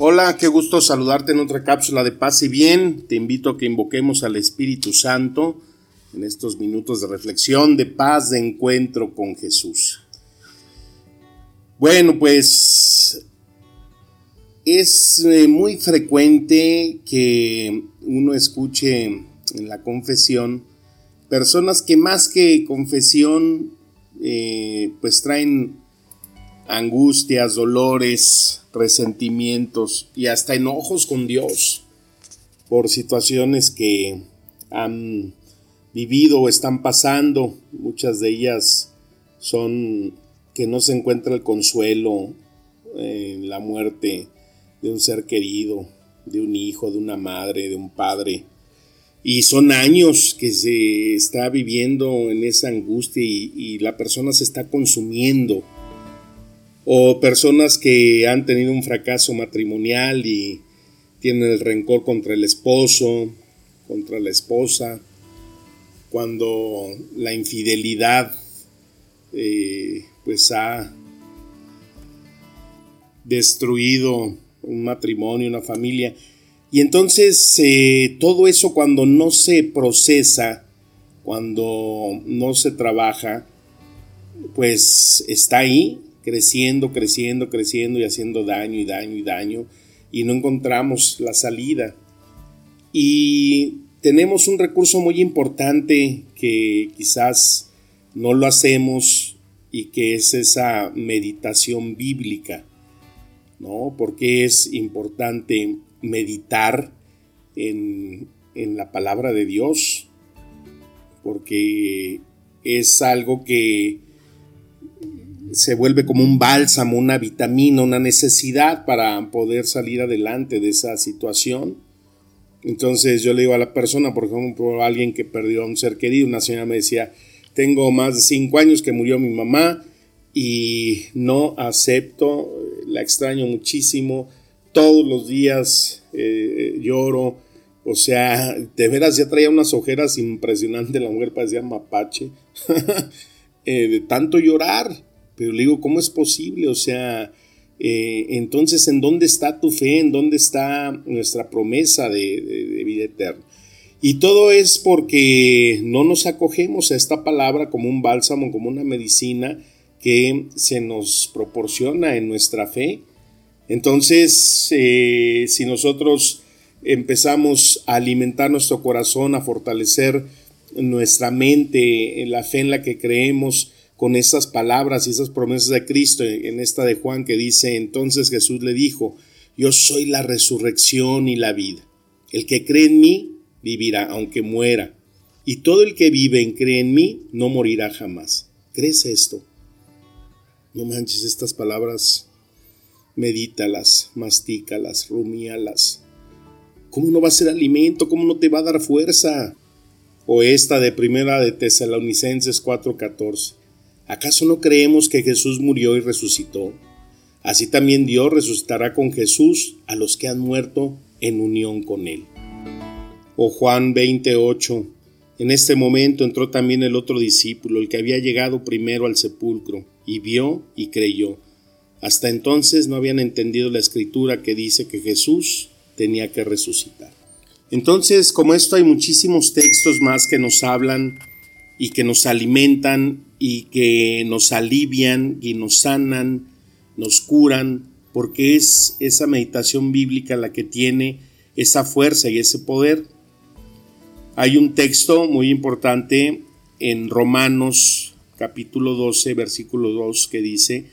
Hola, qué gusto saludarte en otra cápsula de paz y bien. Te invito a que invoquemos al Espíritu Santo en estos minutos de reflexión, de paz, de encuentro con Jesús. Bueno, pues es eh, muy frecuente que uno escuche en la confesión personas que más que confesión, eh, pues traen angustias, dolores, resentimientos y hasta enojos con Dios por situaciones que han vivido o están pasando. Muchas de ellas son que no se encuentra el consuelo en la muerte de un ser querido, de un hijo, de una madre, de un padre. Y son años que se está viviendo en esa angustia y, y la persona se está consumiendo o personas que han tenido un fracaso matrimonial y tienen el rencor contra el esposo, contra la esposa, cuando la infidelidad eh, pues ha destruido un matrimonio, una familia. Y entonces eh, todo eso cuando no se procesa, cuando no se trabaja, pues está ahí creciendo, creciendo, creciendo y haciendo daño y daño y daño y no encontramos la salida. Y tenemos un recurso muy importante que quizás no lo hacemos y que es esa meditación bíblica, ¿no? Porque es importante meditar en, en la palabra de Dios, porque es algo que se vuelve como un bálsamo, una vitamina, una necesidad para poder salir adelante de esa situación. Entonces yo le digo a la persona, por ejemplo, alguien que perdió a un ser querido, una señora me decía, tengo más de cinco años que murió mi mamá y no acepto, la extraño muchísimo, todos los días eh, lloro, o sea, de veras ya traía unas ojeras impresionantes, la mujer parecía mapache, eh, de tanto llorar. Pero le digo, ¿cómo es posible? O sea, eh, entonces, ¿en dónde está tu fe? ¿En dónde está nuestra promesa de, vida eterna? Y todo es porque no nos acogemos a esta palabra como un bálsamo, como una medicina que se nos proporciona en nuestra fe. Entonces, eh, si nosotros empezamos a alimentar nuestro corazón, a fortalecer nuestra mente, en la fe en la que creemos, con esas palabras y esas promesas de Cristo en esta de Juan que dice, entonces Jesús le dijo, yo soy la resurrección y la vida. El que cree en mí vivirá aunque muera. Y todo el que vive y cree en mí no morirá jamás. ¿Crees esto? No manches estas palabras, medítalas, mastícalas, rumíalas. ¿Cómo no va a ser alimento? ¿Cómo no te va a dar fuerza? O esta de primera de Tesalonicenses 4:14. ¿Acaso no creemos que Jesús murió y resucitó? Así también Dios resucitará con Jesús a los que han muerto en unión con Él. O Juan 28. En este momento entró también el otro discípulo, el que había llegado primero al sepulcro, y vio y creyó. Hasta entonces no habían entendido la escritura que dice que Jesús tenía que resucitar. Entonces, como esto hay muchísimos textos más que nos hablan y que nos alimentan y que nos alivian y nos sanan, nos curan, porque es esa meditación bíblica la que tiene esa fuerza y ese poder. Hay un texto muy importante en Romanos capítulo 12, versículo 2 que dice,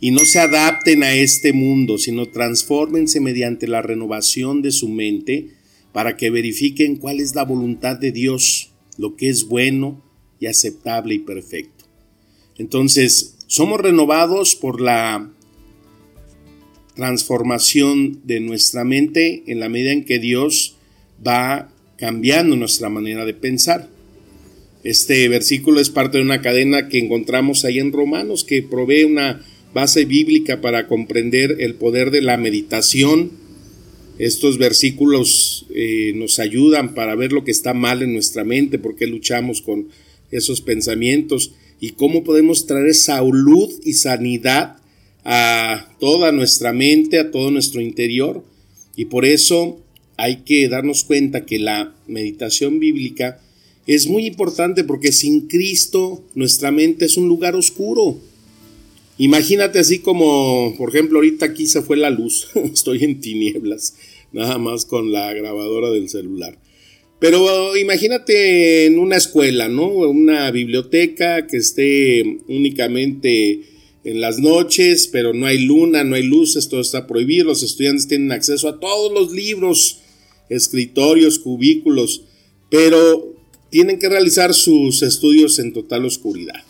y no se adapten a este mundo, sino transfórmense mediante la renovación de su mente para que verifiquen cuál es la voluntad de Dios, lo que es bueno y aceptable y perfecto. Entonces, somos renovados por la transformación de nuestra mente en la medida en que Dios va cambiando nuestra manera de pensar. Este versículo es parte de una cadena que encontramos ahí en Romanos que provee una base bíblica para comprender el poder de la meditación. Estos versículos eh, nos ayudan para ver lo que está mal en nuestra mente, por qué luchamos con esos pensamientos y cómo podemos traer salud y sanidad a toda nuestra mente, a todo nuestro interior. Y por eso hay que darnos cuenta que la meditación bíblica es muy importante porque sin Cristo nuestra mente es un lugar oscuro. Imagínate así como, por ejemplo, ahorita aquí se fue la luz, estoy en tinieblas, nada más con la grabadora del celular. Pero imagínate en una escuela, ¿no? Una biblioteca que esté únicamente en las noches, pero no hay luna, no hay luces, todo está prohibido. Los estudiantes tienen acceso a todos los libros, escritorios, cubículos, pero tienen que realizar sus estudios en total oscuridad.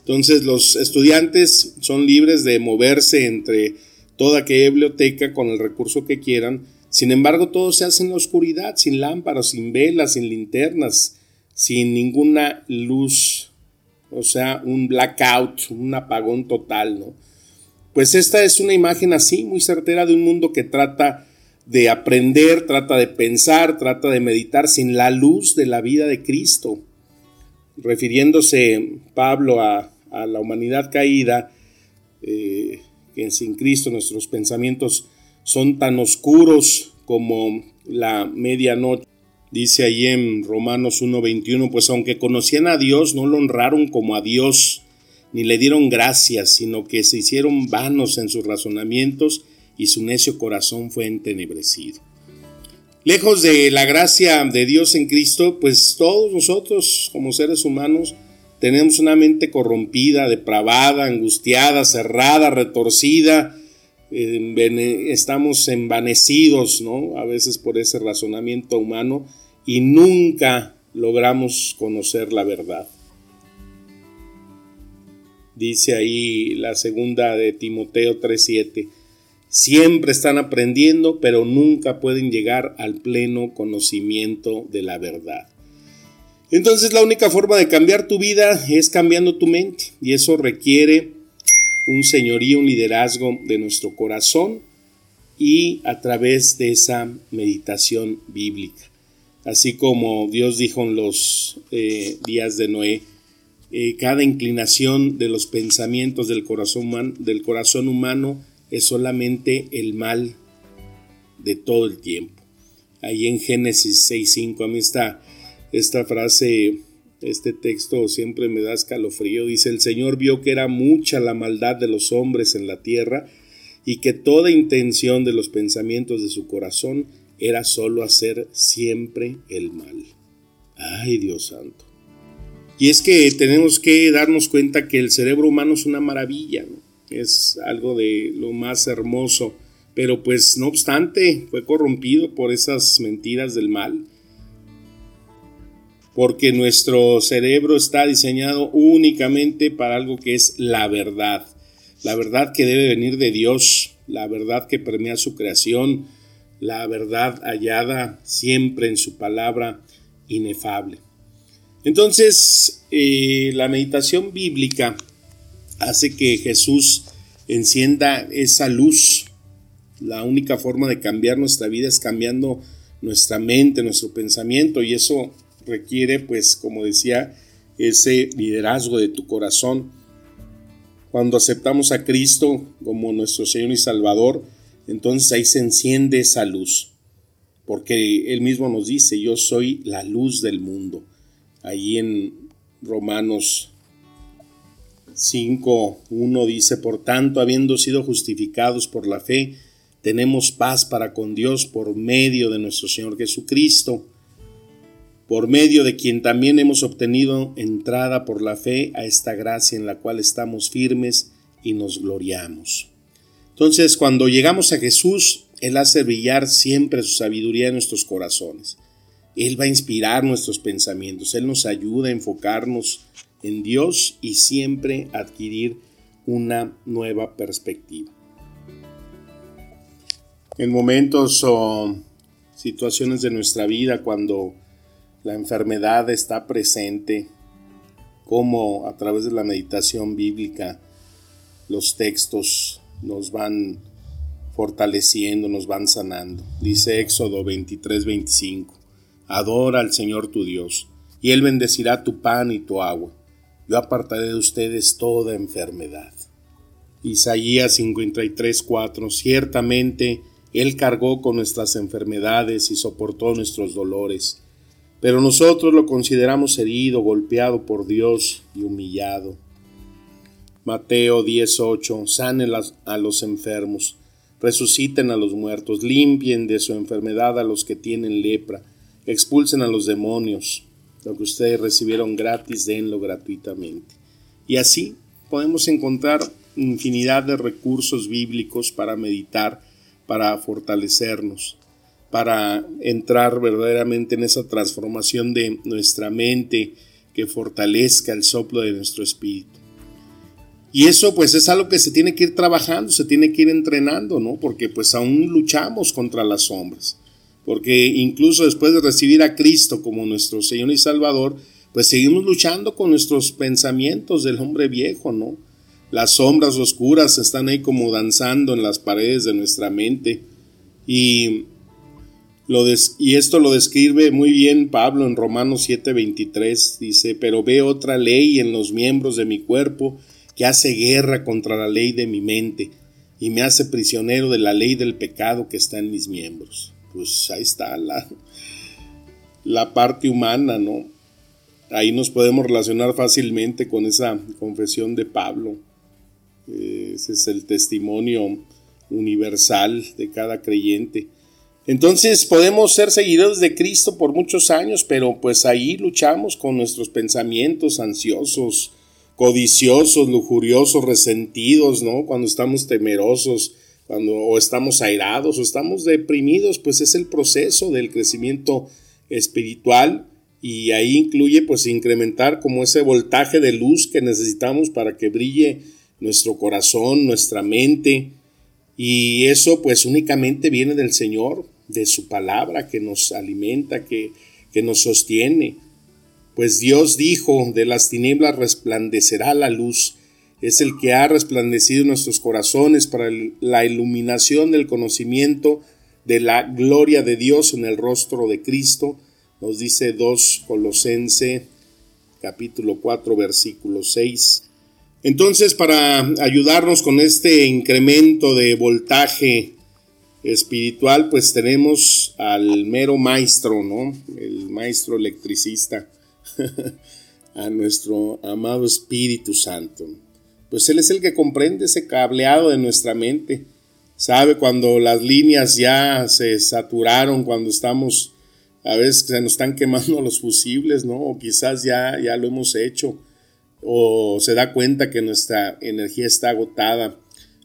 Entonces los estudiantes son libres de moverse entre toda aquella biblioteca con el recurso que quieran. Sin embargo, todo se hace en la oscuridad, sin lámparas, sin velas, sin linternas, sin ninguna luz. O sea, un blackout, un apagón total, ¿no? Pues esta es una imagen así, muy certera de un mundo que trata de aprender, trata de pensar, trata de meditar sin la luz de la vida de Cristo. Refiriéndose Pablo a la humanidad caída, eh, que sin Cristo nuestros pensamientos son tan oscuros como la medianoche. Dice ahí en Romanos 1:21, pues aunque conocían a Dios, no lo honraron como a Dios, ni le dieron gracias, sino que se hicieron vanos en sus razonamientos y su necio corazón fue entenebrecido. Lejos de la gracia de Dios en Cristo, pues todos nosotros como seres humanos tenemos una mente corrompida, depravada, angustiada, cerrada, retorcida. Estamos envanecidos, ¿no? A veces por ese razonamiento humano y nunca logramos conocer la verdad. Dice ahí la segunda de Timoteo 3:7. Siempre están aprendiendo, pero nunca pueden llegar al pleno conocimiento de la verdad. Entonces la única forma de cambiar tu vida es cambiando tu mente y eso requiere un señorío, un liderazgo de nuestro corazón y a través de esa meditación bíblica. Así como Dios dijo en los eh, días de Noé, eh, cada inclinación de los pensamientos del corazón, del corazón humano es solamente el mal de todo el tiempo. Ahí en Génesis 6.5 a mí está esta frase, este texto siempre me da escalofrío. Dice, el Señor vio que era mucha la maldad de los hombres en la tierra y que toda intención de los pensamientos de su corazón era solo hacer siempre el mal. Ay, Dios santo. Y es que tenemos que darnos cuenta que el cerebro humano es una maravilla, es algo de lo más hermoso, pero pues no obstante fue corrompido por esas mentiras del mal porque nuestro cerebro está diseñado únicamente para algo que es la verdad, la verdad que debe venir de Dios, la verdad que permea su creación, la verdad hallada siempre en su palabra inefable. Entonces, eh, la meditación bíblica hace que Jesús encienda esa luz. La única forma de cambiar nuestra vida es cambiando nuestra mente, nuestro pensamiento, y eso requiere, pues, como decía, ese liderazgo de tu corazón. Cuando aceptamos a Cristo como nuestro Señor y Salvador, entonces ahí se enciende esa luz, porque Él mismo nos dice, yo soy la luz del mundo. Ahí en Romanos 5, 1 dice, por tanto, habiendo sido justificados por la fe, tenemos paz para con Dios por medio de nuestro Señor Jesucristo por medio de quien también hemos obtenido entrada por la fe a esta gracia en la cual estamos firmes y nos gloriamos. Entonces, cuando llegamos a Jesús, Él hace brillar siempre su sabiduría en nuestros corazones. Él va a inspirar nuestros pensamientos, Él nos ayuda a enfocarnos en Dios y siempre adquirir una nueva perspectiva. En momentos o situaciones de nuestra vida cuando la enfermedad está presente, como a través de la meditación bíblica los textos nos van fortaleciendo, nos van sanando. Dice Éxodo 23, 25, Adora al Señor tu Dios, y Él bendecirá tu pan y tu agua. Yo apartaré de ustedes toda enfermedad. Isaías 53, 4, Ciertamente Él cargó con nuestras enfermedades y soportó nuestros dolores, pero nosotros lo consideramos herido, golpeado por Dios y humillado. Mateo 18, sanen a los enfermos, resuciten a los muertos, limpien de su enfermedad a los que tienen lepra, expulsen a los demonios, lo que ustedes recibieron gratis, denlo gratuitamente. Y así podemos encontrar infinidad de recursos bíblicos para meditar, para fortalecernos, para entrar verdaderamente en esa transformación de nuestra mente que fortalezca el soplo de nuestro espíritu. Y eso pues es algo que se tiene que ir trabajando, se tiene que ir entrenando, ¿no? Porque pues aún luchamos contra las sombras. Porque incluso después de recibir a Cristo como nuestro Señor y Salvador, pues seguimos luchando con nuestros pensamientos del hombre viejo, ¿no? Las sombras oscuras están ahí como danzando en las paredes de nuestra mente. Y, y esto lo describe muy bien Pablo en Romanos 7:23. Dice, pero ve otra ley en los miembros de mi cuerpo que hace guerra contra la ley de mi mente y me hace prisionero de la ley del pecado que está en mis miembros. Pues ahí está la, la parte humana, ¿no? Ahí nos podemos relacionar fácilmente con esa confesión de Pablo. Ese es el testimonio universal de cada creyente. Entonces podemos ser seguidores de Cristo por muchos años, pero pues ahí luchamos con nuestros pensamientos ansiosos, codiciosos, lujuriosos, resentidos, ¿no? Cuando estamos temerosos, cuando o estamos airados o estamos deprimidos, pues es el proceso del crecimiento espiritual y ahí incluye pues incrementar como ese voltaje de luz que necesitamos para que brille nuestro corazón, nuestra mente y eso pues únicamente viene del Señor, de su palabra que nos alimenta, que, que nos sostiene pues Dios dijo, de las tinieblas resplandecerá la luz. Es el que ha resplandecido nuestros corazones para la iluminación del conocimiento de la gloria de Dios en el rostro de Cristo. Nos dice 2 Colosense capítulo 4 versículo 6. Entonces, para ayudarnos con este incremento de voltaje espiritual, pues tenemos al mero maestro, ¿no? El maestro electricista a nuestro amado Espíritu Santo. Pues Él es el que comprende ese cableado de nuestra mente. Sabe cuando las líneas ya se saturaron, cuando estamos, a veces se nos están quemando los fusibles, ¿no? O quizás ya, ya lo hemos hecho. O se da cuenta que nuestra energía está agotada,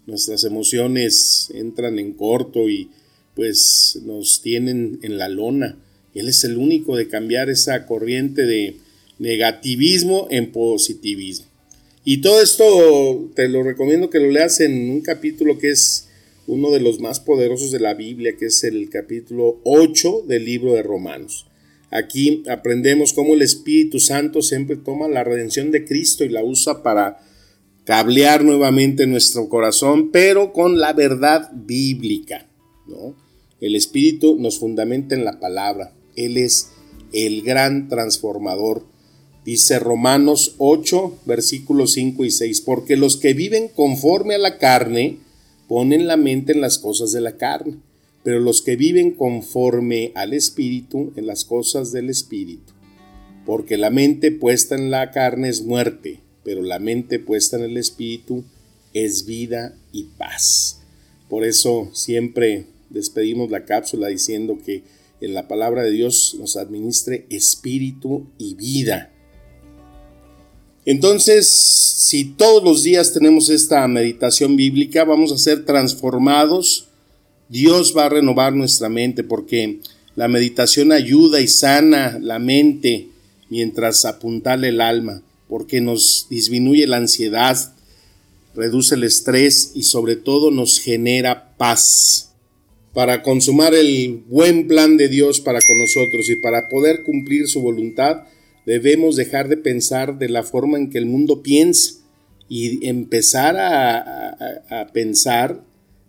nuestras emociones entran en corto y pues nos tienen en la lona. Él es el único de cambiar esa corriente de negativismo en positivismo. Y todo esto te lo recomiendo que lo leas en un capítulo que es uno de los más poderosos de la Biblia, que es el capítulo 8 del libro de Romanos. Aquí aprendemos cómo el Espíritu Santo siempre toma la redención de Cristo y la usa para cablear nuevamente nuestro corazón, pero con la verdad bíblica. El Espíritu nos fundamenta en la palabra. Él es el gran transformador. Dice Romanos 8, versículos 5 y 6, porque los que viven conforme a la carne ponen la mente en las cosas de la carne, pero los que viven conforme al Espíritu en las cosas del Espíritu. Porque la mente puesta en la carne es muerte, pero la mente puesta en el Espíritu es vida y paz. Por eso siempre despedimos la cápsula diciendo que en la palabra de Dios nos administre espíritu y vida. Entonces, si todos los días tenemos esta meditación bíblica, vamos a ser transformados. Dios va a renovar nuestra mente porque la meditación ayuda y sana la mente mientras apuntale el alma, porque nos disminuye la ansiedad, reduce el estrés y sobre todo nos genera paz. para consumar el buen plan de Dios para con nosotros y para poder cumplir su voluntad, debemos dejar de pensar de la forma en que el mundo piensa y empezar a, pensar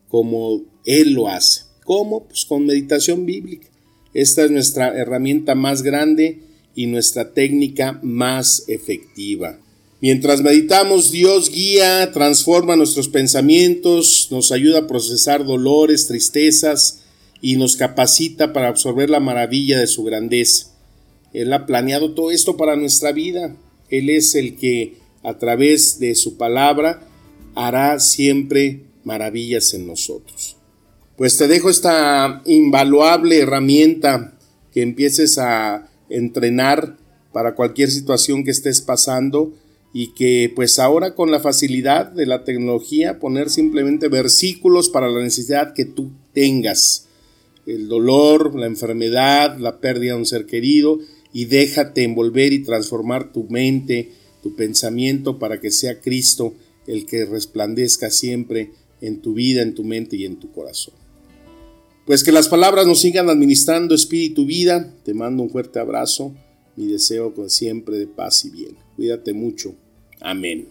como Él lo hace. ¿Cómo? Pues con meditación bíblica. Esta es nuestra herramienta más grande y nuestra técnica más efectiva. Mientras meditamos, Dios guía, transforma nuestros pensamientos, nos ayuda a procesar dolores, tristezas y nos capacita para absorber la maravilla de su grandeza. Él ha planeado todo esto para nuestra vida. Él es el que a través de su palabra hará siempre maravillas en nosotros. Pues te dejo esta invaluable herramienta que empieces a entrenar para cualquier situación que estés pasando y que pues ahora con la facilidad de la tecnología poner simplemente versículos para la necesidad que tú tengas, el dolor, la enfermedad, la pérdida de un ser querido y déjate envolver y transformar tu mente, tu pensamiento para que sea Cristo el que resplandezca siempre en tu vida, en tu mente y en tu corazón. Pues que las palabras nos sigan administrando espíritu vida. Te mando un fuerte abrazo. Mi deseo con siempre de paz y bien. Cuídate mucho. Amén.